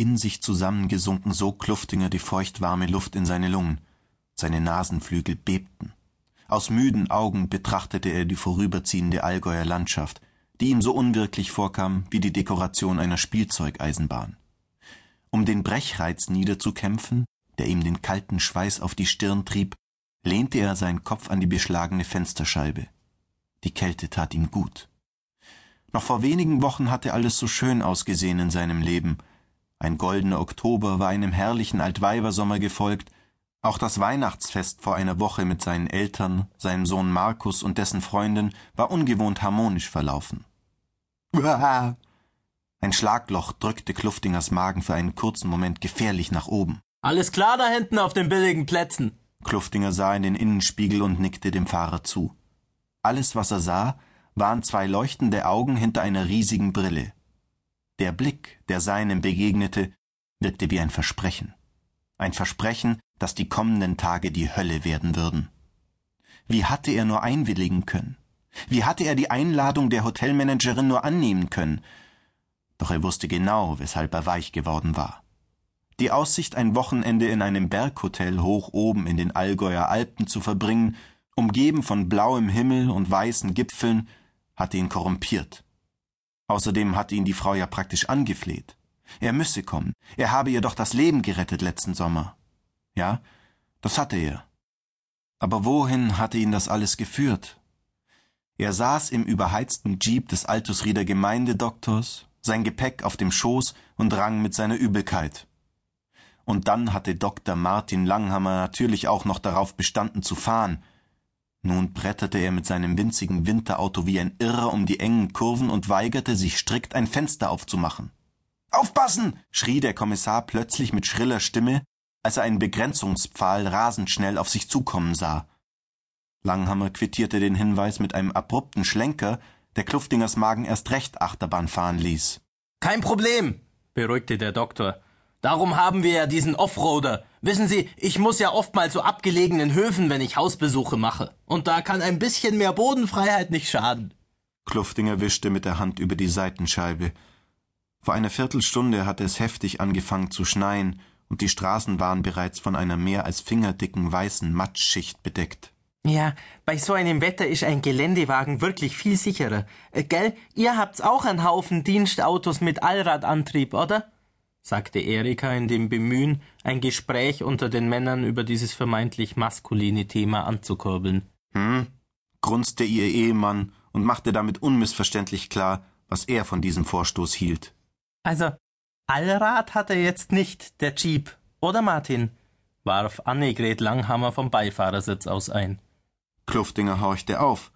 in sich zusammengesunken so Kluftinger die feuchtwarme Luft in seine Lungen. Seine Nasenflügel bebten. Aus müden Augen betrachtete er die vorüberziehende Allgäuer Landschaft, die ihm so unwirklich vorkam wie die Dekoration einer Spielzeugeisenbahn. Um den Brechreiz niederzukämpfen, der ihm den kalten Schweiß auf die Stirn trieb, lehnte er seinen Kopf an die beschlagene Fensterscheibe. Die Kälte tat ihm gut. Noch vor wenigen Wochen hatte alles so schön ausgesehen in seinem Leben. Ein goldener Oktober war einem herrlichen Altweibersommer gefolgt, auch das Weihnachtsfest vor einer Woche mit seinen Eltern, seinem Sohn Markus und dessen Freundin war ungewohnt harmonisch verlaufen. Ein Schlagloch drückte Kluftingers Magen für einen kurzen Moment gefährlich nach oben. Alles klar da hinten auf den billigen Plätzen. Kluftinger sah in den Innenspiegel und nickte dem Fahrer zu. Alles, was er sah, waren zwei leuchtende Augen hinter einer riesigen Brille. Der Blick, der seinem begegnete, wirkte wie ein Versprechen. Ein Versprechen, dass die kommenden Tage die Hölle werden würden. Wie hatte er nur einwilligen können? Wie hatte er die Einladung der Hotelmanagerin nur annehmen können? Doch er wusste genau, weshalb er weich geworden war. Die Aussicht, ein Wochenende in einem Berghotel hoch oben in den Allgäuer Alpen zu verbringen, umgeben von blauem Himmel und weißen Gipfeln, hatte ihn korrumpiert. Außerdem hatte ihn die Frau ja praktisch angefleht. Er müsse kommen. Er habe ihr doch das Leben gerettet letzten Sommer. Ja, das hatte er. Aber wohin hatte ihn das alles geführt? Er saß im überheizten Jeep des Altusrieder Gemeindedoktors, sein Gepäck auf dem Schoß und rang mit seiner Übelkeit. Und dann hatte Dr. Martin Langhammer natürlich auch noch darauf bestanden zu fahren, nun bretterte er mit seinem winzigen Winterauto wie ein Irrer um die engen Kurven und weigerte sich strikt ein Fenster aufzumachen. Aufpassen! schrie der Kommissar plötzlich mit schriller Stimme, als er einen Begrenzungspfahl rasend schnell auf sich zukommen sah. Langhammer quittierte den Hinweis mit einem abrupten Schlenker, der Kluftingers Magen erst recht Achterbahn fahren ließ. Kein Problem, beruhigte der Doktor. Darum haben wir ja diesen Offroader. Wissen Sie, ich muss ja oft mal zu abgelegenen Höfen, wenn ich Hausbesuche mache. Und da kann ein bisschen mehr Bodenfreiheit nicht schaden. Kluftinger wischte mit der Hand über die Seitenscheibe. Vor einer Viertelstunde hatte es heftig angefangen zu schneien, und die Straßen waren bereits von einer mehr als fingerdicken weißen Matschschicht bedeckt. Ja, bei so einem Wetter ist ein Geländewagen wirklich viel sicherer. Äh, gell, ihr habt's auch einen Haufen Dienstautos mit Allradantrieb, oder? Sagte Erika in dem Bemühen, ein Gespräch unter den Männern über dieses vermeintlich maskuline Thema anzukurbeln. Hm, grunzte ihr Ehemann und machte damit unmissverständlich klar, was er von diesem Vorstoß hielt. Also, Allrad hat er jetzt nicht, der Jeep, oder Martin? warf Annegret Langhammer vom Beifahrersitz aus ein. Kluftinger horchte auf.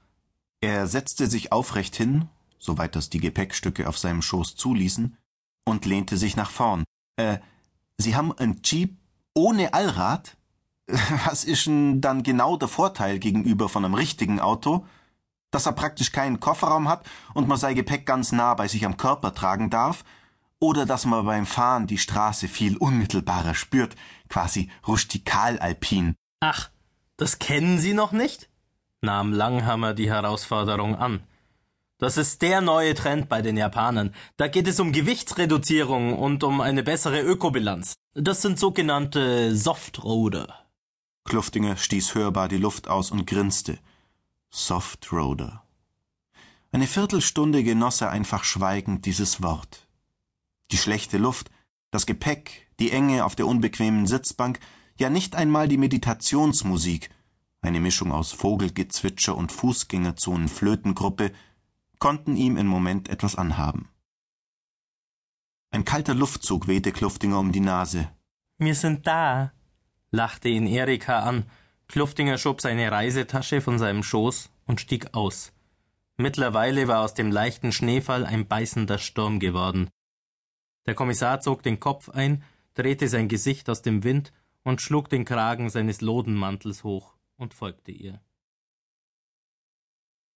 Er setzte sich aufrecht hin, soweit das die Gepäckstücke auf seinem Schoß zuließen, und lehnte sich nach vorn. Äh, Sie haben ein Jeep ohne Allrad? Was ist denn dann genau der Vorteil gegenüber von einem richtigen Auto? Dass er praktisch keinen Kofferraum hat und man sein Gepäck ganz nah bei sich am Körper tragen darf? Oder dass man beim Fahren die Straße viel unmittelbarer spürt, quasi rustikal-alpin? Ach, das kennen Sie noch nicht? nahm Langhammer die Herausforderung an. Das ist der neue Trend bei den Japanern. Da geht es um Gewichtsreduzierung und um eine bessere Ökobilanz. Das sind sogenannte Softroader. Kluftinger stieß hörbar die Luft aus und grinste. Softroader. Eine Viertelstunde genoss er einfach schweigend dieses Wort. Die schlechte Luft, das Gepäck, die Enge auf der unbequemen Sitzbank, ja nicht einmal die Meditationsmusik, eine Mischung aus Vogelgezwitscher und Fußgängerzonen-Flötengruppe, konnten ihm im Moment etwas anhaben. Ein kalter Luftzug wehte Kluftinger um die Nase. Wir sind da, lachte ihn Erika an. Kluftinger schob seine Reisetasche von seinem Schoß und stieg aus. Mittlerweile war aus dem leichten Schneefall ein beißender Sturm geworden. Der Kommissar zog den Kopf ein, drehte sein Gesicht aus dem Wind und schlug den Kragen seines Lodenmantels hoch und folgte ihr.